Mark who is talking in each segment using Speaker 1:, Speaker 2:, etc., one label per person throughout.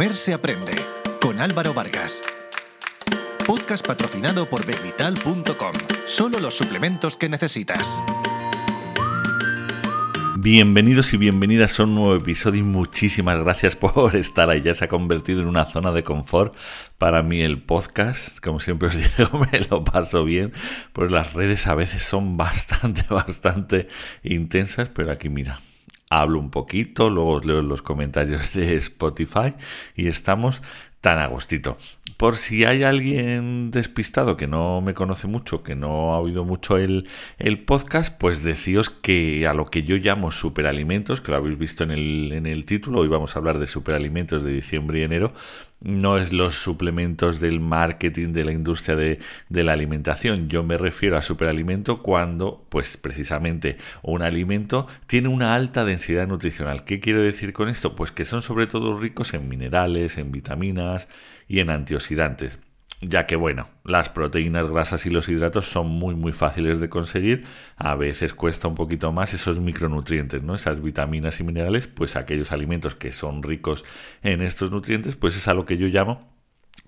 Speaker 1: Comer se aprende con Álvaro Vargas. Podcast patrocinado por bevital.com. Solo los suplementos que necesitas.
Speaker 2: Bienvenidos y bienvenidas a un nuevo episodio y muchísimas gracias por estar ahí. Ya se ha convertido en una zona de confort para mí el podcast. Como siempre os digo, me lo paso bien. Pues las redes a veces son bastante, bastante intensas, pero aquí mira, hablo un poquito, luego os leo los comentarios de Spotify y estamos tan agostito. Por si hay alguien despistado que no me conoce mucho, que no ha oído mucho el, el podcast, pues decíos que a lo que yo llamo superalimentos, que lo habéis visto en el, en el título, hoy vamos a hablar de superalimentos de diciembre y enero, no es los suplementos del marketing de la industria de, la alimentación. Yo me refiero a superalimento cuando, pues precisamente, un alimento tiene una alta densidad nutricional. ¿Qué quiero decir con esto? Pues que son sobre todo ricos en minerales, en vitaminas y en antioxidantes ya que bueno, las proteínas, grasas y los hidratos son muy muy fáciles de conseguir, a veces cuesta un poquito más esos micronutrientes, ¿no? Esas vitaminas y minerales, pues aquellos alimentos que son ricos en estos nutrientes, pues es a lo que yo llamo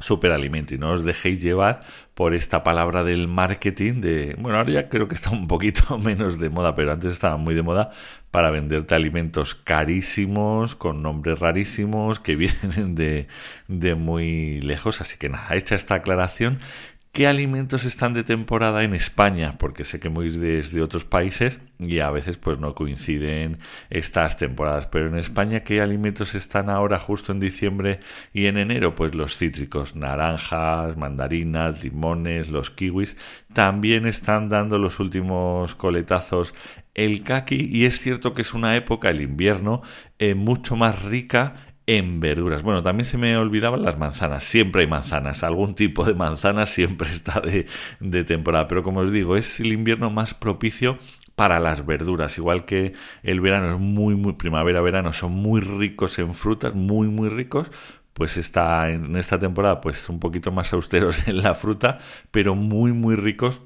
Speaker 2: superalimento y no os dejéis llevar por esta palabra del marketing de bueno ahora ya creo que está un poquito menos de moda pero antes estaba muy de moda para venderte alimentos carísimos con nombres rarísimos que vienen de, de muy lejos. Así que nada hecha esta aclaración qué alimentos están de temporada en España, porque sé que muy desde otros países y a veces pues no coinciden estas temporadas, pero en España qué alimentos están ahora justo en diciembre y en enero, pues los cítricos, naranjas, mandarinas, limones, los kiwis, también están dando los últimos coletazos el kaki. Y es cierto que es una época, el invierno, eh, mucho más rica en verduras. Bueno, también se me olvidaban las manzanas. Siempre hay manzanas. Algún tipo de manzana siempre está de, de temporada. Pero como os digo, es el invierno más propicio para las verduras. Igual que el verano es muy, muy primavera-verano, son muy ricos en frutas, muy, muy ricos. Pues está en esta temporada, pues un poquito más austeros en la fruta, pero muy, muy ricos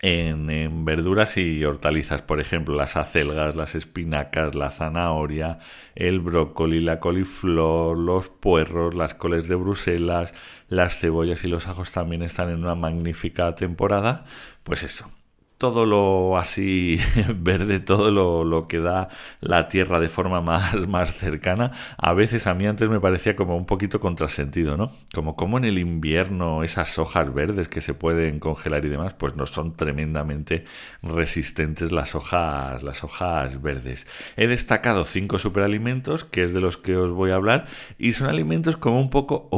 Speaker 2: en, verduras y hortalizas, por ejemplo, las acelgas, las espinacas, la zanahoria, el brócoli, la coliflor, los puerros, las coles de Bruselas, las cebollas y los ajos también están en una magnífica temporada. Pues eso, todo lo así verde, todo lo, que da la tierra de forma más, más cercana, a veces a mí antes me parecía como un poquito contrasentido, ¿no? Como como en el invierno esas hojas verdes que se pueden congelar y demás, pues no son tremendamente resistentes las hojas, las hojas verdes. He destacado cinco superalimentos, que es de los que os voy a hablar, y son alimentos como un poco,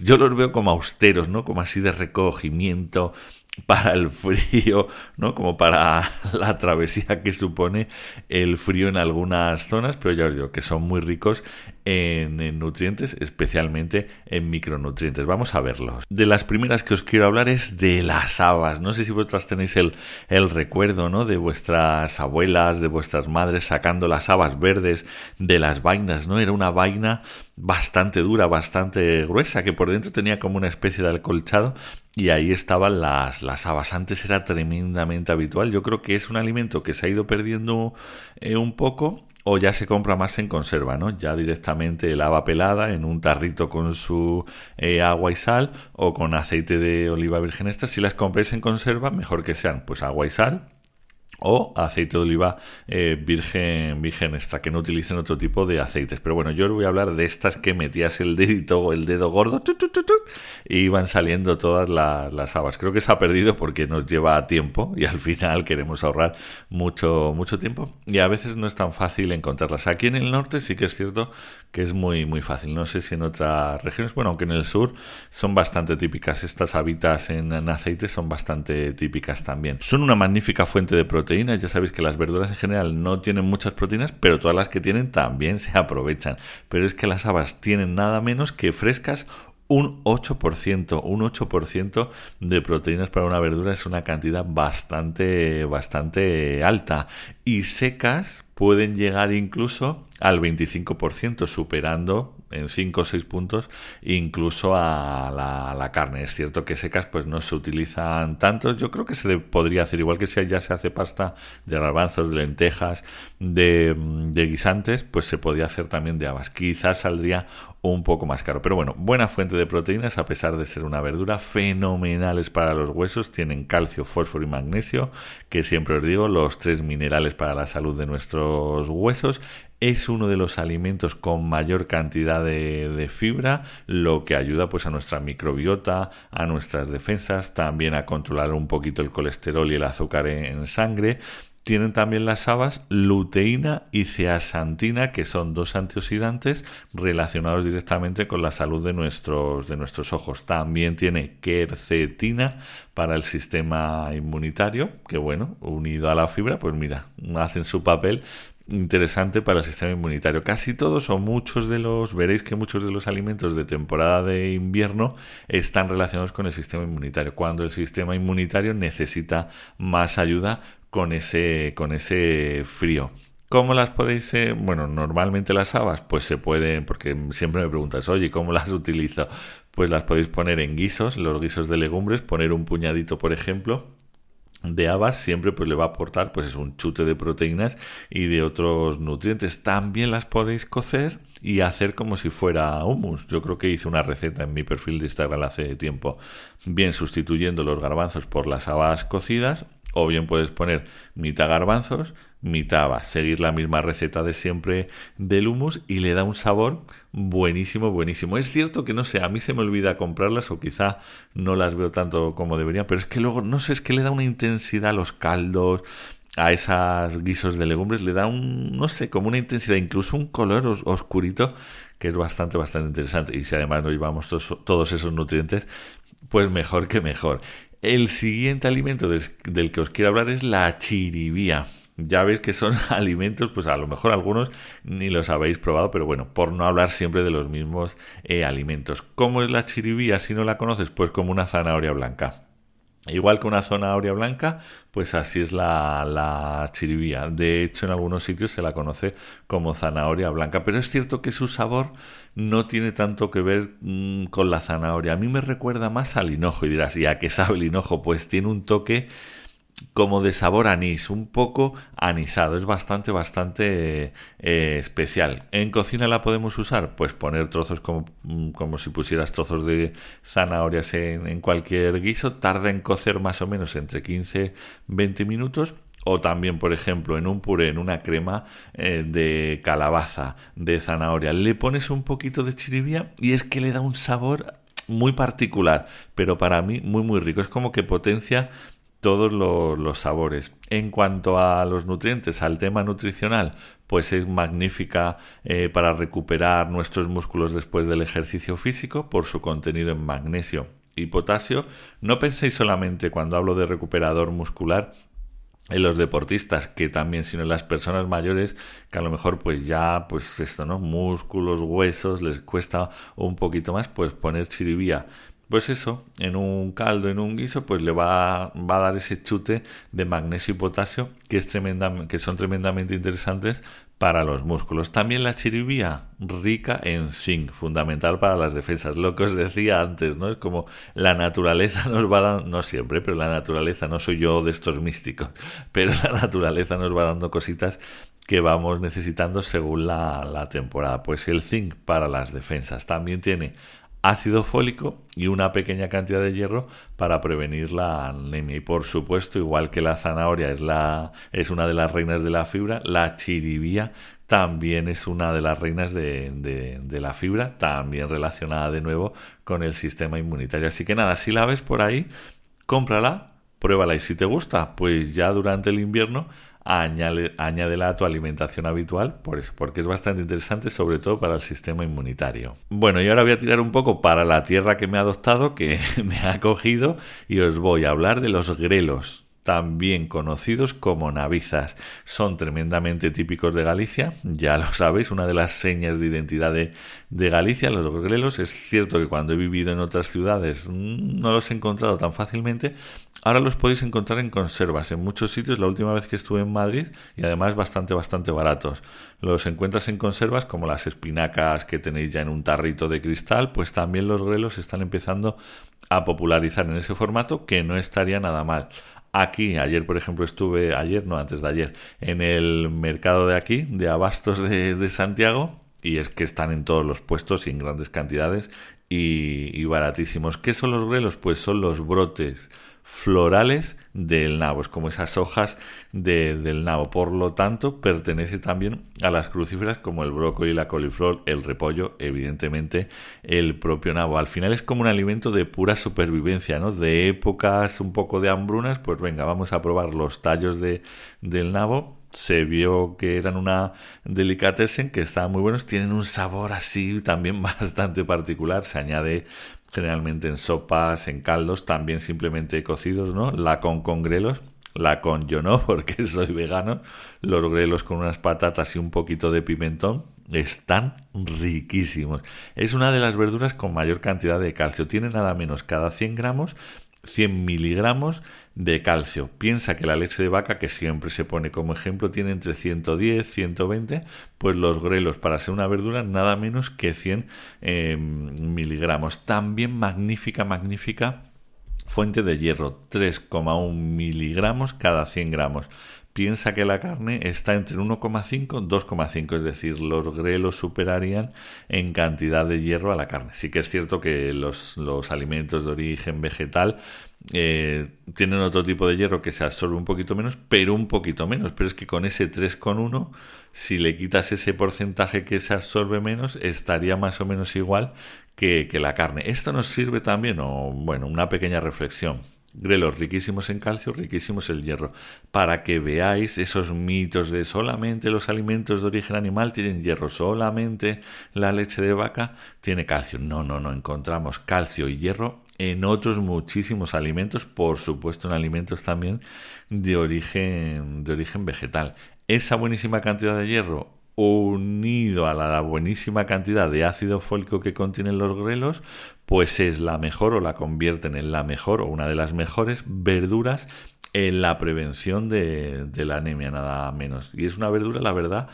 Speaker 2: yo los veo como austeros, ¿no? Como así de recogimiento, para el frío, ¿no? Como para la travesía que supone el frío en algunas zonas, pero ya os digo que son muy ricos en, nutrientes, especialmente en micronutrientes. Vamos a verlos. De las primeras que os quiero hablar es de las habas. No sé si vosotras tenéis el, el recuerdo, ¿no? De vuestras abuelas, de vuestras madres sacando las habas verdes de las vainas, ¿no? Era una vaina bastante dura, bastante gruesa, que por dentro tenía como una especie de acolchado y ahí estaban las, las habas. Antes era tremendamente habitual. Yo creo que es un alimento que se ha ido perdiendo eh, un poco o ya se compra más en conserva, ¿no? Ya directamente el haba pelada en un tarrito con su eh, agua y sal o con aceite de oliva virgen extra. Si las compráis en conserva, mejor que sean pues agua y sal o aceite de oliva eh, virgen, virgen extra, que no utilicen otro tipo de aceites. Pero bueno, yo os voy a hablar de estas que metías el dedito el dedo gordo y iban saliendo todas las habas. Creo que se ha perdido porque nos lleva tiempo y al final queremos ahorrar mucho, mucho tiempo y a veces no es tan fácil encontrarlas. Aquí en el norte sí que es cierto que es muy, muy fácil. No sé si en otras regiones, bueno, aunque en el sur son bastante típicas. Estas habitas en, en aceite son bastante típicas también. Son una magnífica fuente de proteína Ya sabéis que las verduras en general no tienen muchas proteínas, pero todas las que tienen también se aprovechan. Pero es que las habas tienen nada menos que frescas un 8%, un 8% de proteínas para una verdura es una cantidad bastante, bastante alta. Y secas pueden llegar incluso al 25%, superando en 5 o 6 puntos incluso a la, carne. Es cierto que secas pues no se utilizan tantos. Yo creo que se podría hacer igual que si ya se hace pasta de garbanzos, de lentejas, de, de guisantes, pues se podría hacer también de habas. Quizás saldría un poco más caro. Pero bueno, buena fuente de proteínas a pesar de ser una verdura, fenomenales para los huesos, tienen calcio, fósforo y magnesio, que siempre os digo, los tres minerales para la salud de nuestros huesos es uno de los alimentos con mayor cantidad de, fibra, lo que ayuda pues a nuestra microbiota, a nuestras defensas, también a controlar un poquito el colesterol y el azúcar en, sangre. Tienen también las habas luteína y ceasantina, que son dos antioxidantes relacionados directamente con la salud de nuestros, de nuestros ojos. También tiene quercetina para el sistema inmunitario, que bueno, unido a la fibra, pues mira, hacen su papel interesante para el sistema inmunitario. Casi todos o muchos de los, veréis que muchos de los alimentos de temporada de invierno están relacionados con el sistema inmunitario, cuando el sistema inmunitario necesita más ayuda con ese, con ese frío. ¿Cómo las podéis? Eh? bueno, normalmente las habas, pues se pueden, porque siempre me preguntas, oye, ¿cómo las utilizo? Pues las podéis poner en guisos, los guisos de legumbres, poner un puñadito, por ejemplo, de habas siempre pues le va a aportar pues es un chute de proteínas y de otros nutrientes. También las podéis cocer y hacer como si fuera hummus. Yo creo que hice una receta en mi perfil de Instagram hace tiempo, bien sustituyendo los garbanzos por las habas cocidas o bien puedes poner mitad garbanzos, mitad habas, seguir la misma receta de siempre del hummus y le da un sabor buenísimo, buenísimo. Es cierto que no sé, a mí se me olvida comprarlas o quizá no las veo tanto como debería, pero es que luego, no sé, es que le da una intensidad a los caldos, a esas guisos de legumbres, le da un, no sé, como una intensidad, incluso un color oscurito que es bastante, bastante interesante. Y si además nos llevamos todos esos nutrientes, pues mejor que mejor. El siguiente alimento del que os quiero hablar es la chiribía. Ya veis que son alimentos, pues a lo mejor algunos ni los habéis probado, pero bueno, por no hablar siempre de los mismos eh, alimentos. ¿Cómo es la chiribía si no la conoces? Pues como una zanahoria blanca. Igual que una zanahoria blanca, pues así es la, chiribía. De hecho, en algunos sitios se la conoce como zanahoria blanca, pero es cierto que su sabor no tiene tanto que ver mm, con la zanahoria. A mí me recuerda más al hinojo y dirás, ¿y a qué sabe el hinojo? Pues tiene un toque como de sabor anís, un poco anisado. Es bastante, bastante eh, especial. ¿En cocina la podemos usar? Pues poner trozos como, mm, como si pusieras trozos de zanahorias en, cualquier guiso. Tarda en cocer más o menos entre 15-20 minutos. O también, por ejemplo, en un puré, en una crema eh, de calabaza, de zanahoria, le pones un poquito de chiribía y es que le da un sabor muy particular, pero para mí muy muy rico. Es como que potencia todos los, sabores. En cuanto a los nutrientes, al tema nutricional, pues es magnífica eh, para recuperar nuestros músculos después del ejercicio físico por su contenido en magnesio y potasio. No penséis solamente cuando hablo de recuperador muscular en los deportistas que también sino en las personas mayores que a lo mejor pues ya pues esto no músculos huesos les cuesta un poquito más pues poner chiribía pues eso, en un caldo, en un guiso, pues le va, va a dar ese chute de magnesio y potasio que, es tremenda, que son tremendamente interesantes para los músculos. También la chiribía, rica en zinc, fundamental para las defensas. Lo que os decía antes, ¿no? Es como la naturaleza nos va dando, no siempre, pero la naturaleza, no soy yo de estos místicos, pero la naturaleza nos va dando cositas que vamos necesitando según la, la temporada. Pues el zinc para las defensas también tiene ácido fólico y una pequeña cantidad de hierro para prevenir la anemia. Y por supuesto, igual que la zanahoria es, la, es una de las reinas de la fibra, la chiribía también es una de las reinas de, de, la fibra, también relacionada de nuevo con el sistema inmunitario. Así que nada, si la ves por ahí, cómprala, pruébala y si te gusta, pues ya durante el invierno añádela a tu alimentación habitual, por eso, porque es bastante interesante, sobre todo para el sistema inmunitario. Bueno, y ahora voy a tirar un poco para la tierra que me ha adoptado, que me ha acogido, y os voy a hablar de los grelos. También conocidos como navizas. Son tremendamente típicos de Galicia, ya lo sabéis, una de las señas de identidad de, Galicia, los grelos. Es cierto que cuando he vivido en otras ciudades mm, no los he encontrado tan fácilmente. Ahora los podéis encontrar en conservas en muchos sitios. La última vez que estuve en Madrid y además bastante, bastante baratos. Los encuentras en conservas como las espinacas que tenéis ya en un tarrito de cristal, pues también los grelos están empezando a popularizar en ese formato que no estaría nada mal. Aquí, ayer por ejemplo estuve, ayer no, antes de ayer, en el mercado de aquí, de abastos de, Santiago, y es que están en todos los puestos y en grandes cantidades y, y baratísimos. ¿Qué son los grelos? Pues son los brotes florales del nabo, es como esas hojas del nabo. Por lo tanto, pertenece también a las crucíferas como el brócoli, la coliflor, el repollo, evidentemente el propio nabo. Al final es como un alimento de pura supervivencia, ¿no? De épocas un poco de hambrunas, pues venga, vamos a probar los tallos de, del nabo se vio que eran una delicatessen que estaban muy buenos, tienen un sabor así también bastante particular, se añade generalmente en sopas, en caldos, también simplemente cocidos, ¿no? La con con grelos, la con yo no, porque soy vegano, los grelos con unas patatas y un poquito de pimentón, están riquísimos. Es una de las verduras con mayor cantidad de calcio, tiene nada menos cada 100 gramos 100 miligramos de calcio. Piensa que la leche de vaca, que siempre se pone como ejemplo, tiene entre 110, 120, pues los grelos para ser una verdura nada menos que 100 em, miligramos. También magnífica, magnífica fuente de hierro, 3,1 miligramos cada 100 gramos piensa que la carne está entre 1,5 y 2,5, es decir, los grelos superarían en cantidad de hierro a la carne. Sí que es cierto que los, alimentos de origen vegetal eh, tienen otro tipo de hierro que se absorbe un poquito menos, pero un poquito menos. Pero es que con ese 3,1, si le quitas ese porcentaje que se absorbe menos, estaría más o menos igual que, que la carne. Esto nos sirve también, o bueno, una pequeña reflexión grelos riquísimos en calcio, riquísimos en hierro, para que veáis esos mitos de solamente los alimentos de origen animal tienen hierro, solamente la leche de vaca tiene calcio. No, no, no, encontramos calcio y hierro en otros muchísimos alimentos, por supuesto en alimentos también de origen, de origen vegetal. Esa buenísima cantidad de hierro unido a la buenísima cantidad de ácido fólico que contienen los grelos, pues es la mejor o la convierten en la mejor o una de las mejores verduras en la prevención de, la anemia, nada menos. Y es una verdura, la verdad,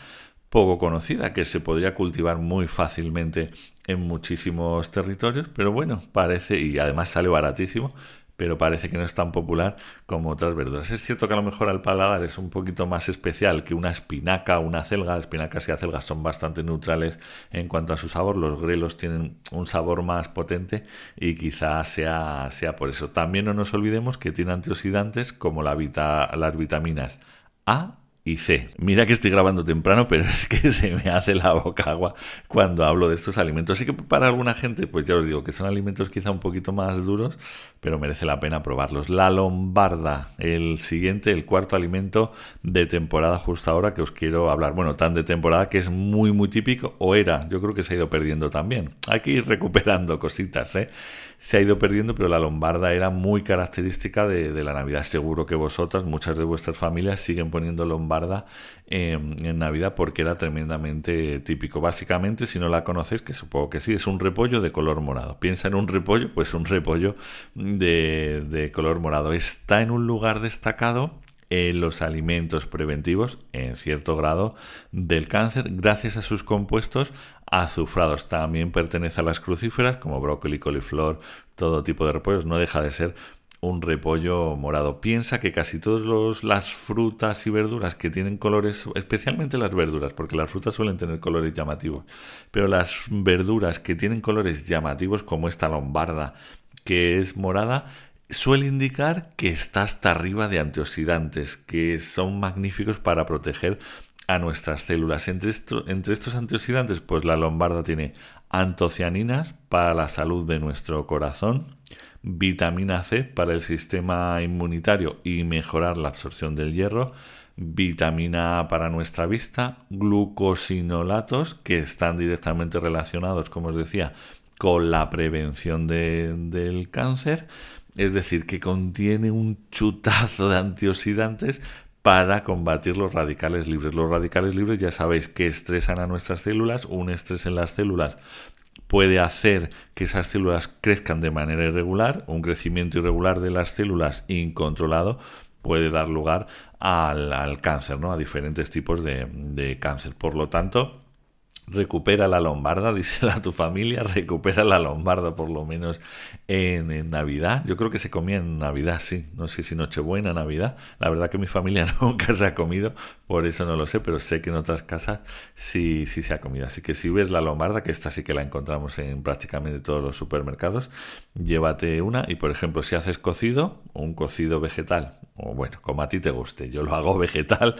Speaker 2: poco conocida, que se podría cultivar muy fácilmente en muchísimos territorios, pero bueno, parece, y además sale baratísimo, pero parece que no es tan popular como otras verduras. Es cierto que a lo mejor al paladar es un poquito más especial que una espinaca o una celga. Espinacas y acelgas son bastante neutrales en cuanto a su sabor. Los grelos tienen un sabor más potente y quizás sea, sea por eso. También no nos olvidemos que tiene antioxidantes como la las vitaminas A y C. Mira que estoy grabando temprano, pero es que se me hace la boca agua cuando hablo de estos alimentos. Así que para alguna gente, pues ya os digo que son alimentos quizá un poquito más duros, pero merece la pena probarlos. La lombarda, el siguiente, el cuarto alimento de temporada justo ahora que os quiero hablar. Bueno, tan de temporada que es muy, muy típico, o era, yo creo que se ha ido perdiendo también. Hay que ir recuperando cositas, ¿eh? Se ha ido perdiendo, pero la lombarda era muy característica de, la Navidad. Seguro que vosotras, muchas de vuestras familias, siguen poniendo lombarda en, Navidad porque era tremendamente típico. Básicamente, si no la conocéis, que supongo que sí, es un repollo de color morado. Piensa en un repollo, pues un repollo de, de color morado. Está en un lugar destacado en los alimentos preventivos, en cierto grado, del cáncer, gracias a sus compuestos azufrados. También pertenece a las crucíferas, como brócoli, coliflor, todo tipo de repollos. No deja de ser un repollo morado. Piensa que casi todas las frutas y verduras que tienen colores, especialmente las verduras, porque las frutas suelen tener colores llamativos, pero las verduras que tienen colores llamativos, como esta lombarda, que es morada, suele indicar que está hasta arriba de antioxidantes, que son magníficos para proteger a nuestras células. Entre, entre estos antioxidantes, pues la lombarda tiene antocianinas para la salud de nuestro corazón, vitamina C para el sistema inmunitario y mejorar la absorción del hierro, vitamina A para nuestra vista, glucosinolatos que están directamente relacionados, como os decía, con la prevención del cáncer es decir, que contiene un chutazo de antioxidantes para combatir los radicales libres. Los radicales libres ya sabéis que estresan a nuestras células, un estrés en las células puede hacer que esas células crezcan de manera irregular, un crecimiento irregular de las células incontrolado puede dar lugar al, cáncer, ¿no? a diferentes tipos de, de cáncer. Por lo tanto, recupera la lombarda, dísela a tu familia, recupera la lombarda por lo menos en, Navidad. Yo creo que se comía en Navidad, sí. No sé si Nochebuena, Navidad. La verdad que mi familia nunca se ha comido, por eso no lo sé, pero sé que en otras casas sí, sí se ha comido. Así que si ves la lombarda, que esta sí que la encontramos en prácticamente todos los supermercados, llévate una y por ejemplo si haces cocido, un cocido vegetal, o bueno, como a ti te guste, yo lo hago vegetal,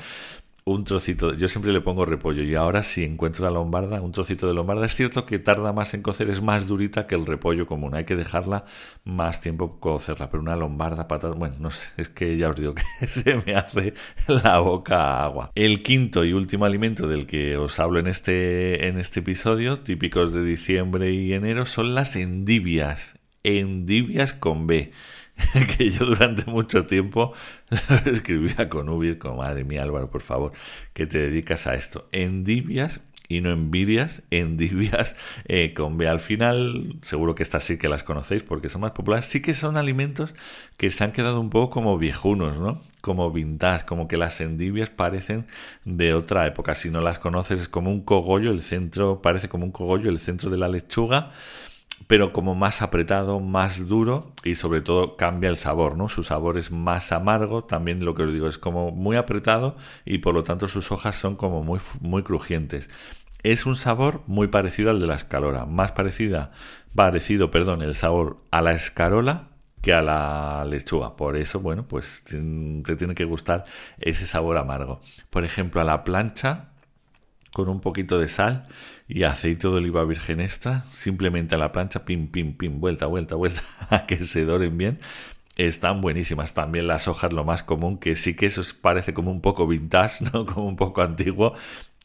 Speaker 2: un trocito, yo siempre le pongo repollo y ahora si encuentro la lombarda, un trocito de lombarda, es cierto que tarda más en cocer, es más durita que el repollo común, hay que dejarla más tiempo cocerla, pero una lombarda, patata, bueno, no sé, es que ya os digo que se me hace la boca agua. El quinto y último alimento del que os hablo en este, en este episodio, típicos de diciembre y enero, son las endivias, endivias con B. que yo durante mucho tiempo escribía con Ubir, como madre mía Álvaro, por favor, que te dedicas a esto. Endivias y no envidias, endivias eh, con B al final, seguro que estas sí que las conocéis porque son más populares, sí que son alimentos que se han quedado un poco como viejunos, ¿no? Como vintage, como que las endivias parecen de otra época. Si no las conoces es como un cogollo, el centro parece como un cogollo, el centro de la lechuga pero como más apretado, más duro y sobre todo cambia el sabor, ¿no? Su sabor es más amargo, también lo que os digo es como muy apretado y por lo tanto sus hojas son como muy, muy crujientes. Es un sabor muy parecido al de la escalora, más parecida, parecido, perdón, el sabor a la escarola que a la lechuga. Por eso, bueno, pues te tiene que gustar ese sabor amargo. Por ejemplo, a la plancha, con un poquito de sal y aceite de oliva virgen extra, simplemente a la plancha, pim, pim, pim, vuelta, vuelta, vuelta, a que se doren bien. Están buenísimas también las hojas, lo más común, que sí que eso parece como un poco vintage, ¿no? Como un poco antiguo,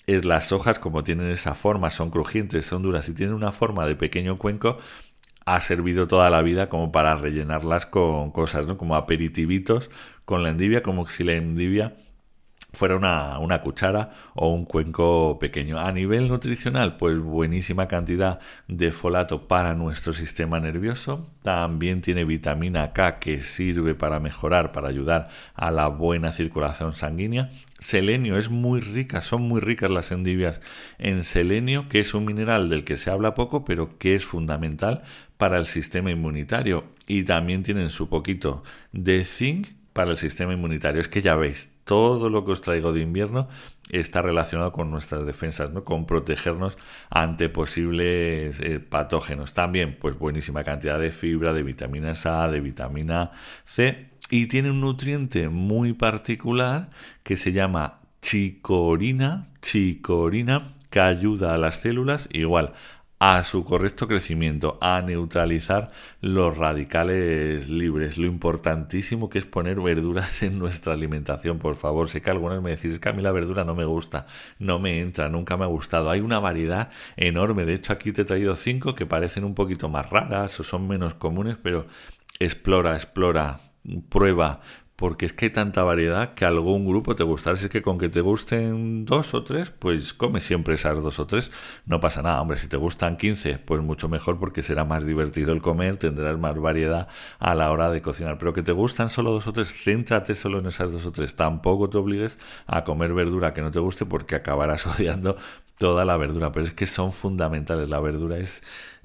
Speaker 2: es las hojas como tienen esa forma, son crujientes, son duras y tienen una forma de pequeño cuenco, ha servido toda la vida como para rellenarlas con cosas, ¿no? Como aperitivitos con la endivia, como si la endivia fuera una, una, cuchara o un cuenco pequeño. A nivel nutricional, pues buenísima cantidad de folato para nuestro sistema nervioso. También tiene vitamina K que sirve para mejorar, para ayudar a la buena circulación sanguínea. Selenio es muy rica, son muy ricas las endivias en selenio, que es un mineral del que se habla poco, pero que es fundamental para el sistema inmunitario. Y también tienen su poquito de zinc para el sistema inmunitario. Es que ya veis, todo lo que os traigo de invierno está relacionado con nuestras defensas, ¿no? con protegernos ante posibles eh, patógenos. También, pues buenísima cantidad de fibra, de vitamina A, de vitamina C y tiene un nutriente muy particular que se llama chicorina, chicorina que ayuda a las células igual a su correcto crecimiento, a neutralizar los radicales libres. Lo importantísimo que es poner verduras en nuestra alimentación, por favor. Sé que algunos me decís, es que a mí la verdura no me gusta, no me entra, nunca me ha gustado. Hay una variedad enorme. De hecho, aquí te he traído cinco que parecen un poquito más raras o son menos comunes, pero explora, explora, prueba, porque es que hay tanta variedad que algún grupo te gustará. Si es que con que te gusten dos o tres, pues come siempre esas dos o tres, no pasa nada. Hombre, si te gustan 15, pues mucho mejor porque será más divertido el comer, tendrás más variedad a la hora de cocinar. Pero que te gustan solo dos o tres, céntrate solo en esas dos o tres. Tampoco te obligues a comer verdura que no te guste porque acabarás odiando toda la verdura. Pero es que son fundamentales. La verdura es,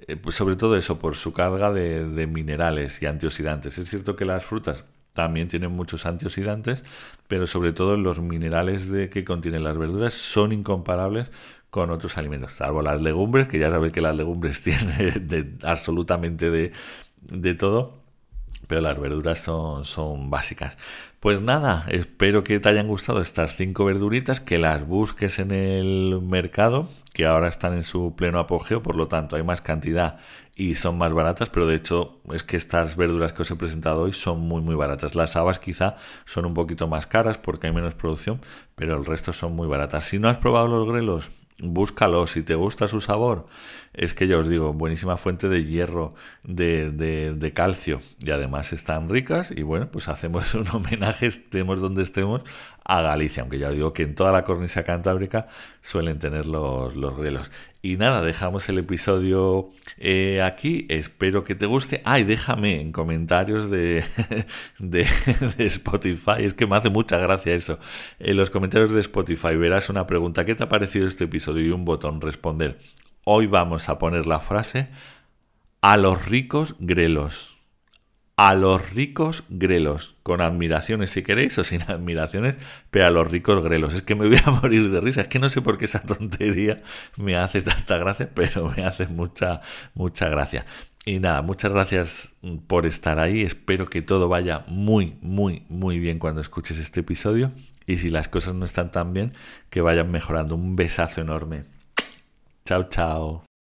Speaker 2: eh, pues sobre todo eso, por su carga de, de minerales y antioxidantes. Es cierto que las frutas también tienen muchos antioxidantes, pero sobre todo los minerales de que contienen las verduras son incomparables con otros alimentos, salvo las legumbres, que ya sabéis que las legumbres tienen de, absolutamente de, de todo pero las verduras son, son básicas. Pues nada, espero que te hayan gustado estas cinco verduritas, que las busques en el mercado, que ahora están en su pleno apogeo, por lo tanto hay más cantidad y son más baratas, pero de hecho es que estas verduras que os he presentado hoy son muy muy baratas. Las habas quizá son un poquito más caras porque hay menos producción, pero el resto son muy baratas. Si no has probado los grelos, búscalo. Si te gusta su sabor, es que ya os digo, buenísima fuente de hierro, de, de, calcio. Y además están ricas. Y bueno, pues hacemos un homenaje, estemos donde estemos, a Galicia. Aunque ya os digo que en toda la cornisa cantábrica suelen tener los, los. Y nada, dejamos el episodio eh, aquí. Espero que te guste. Ay, déjame en comentarios de, de, Spotify. Es que me hace mucha gracia eso. En los comentarios de Spotify verás una pregunta. ¿Qué te ha parecido este episodio? Y un botón responder. Hoy vamos a poner la frase a los ricos grelos a los ricos grelos, con admiraciones si queréis o sin admiraciones, pero a los ricos grelos. Es que me voy a morir de risa, es que no sé por qué esa tontería me hace tanta gracia, pero me hace mucha, mucha gracia. Y nada, muchas gracias por estar ahí, espero que todo vaya muy, muy, muy bien cuando escuches este episodio y si las cosas no están tan bien, que vayan mejorando. Un besazo enorme. Chao, chao.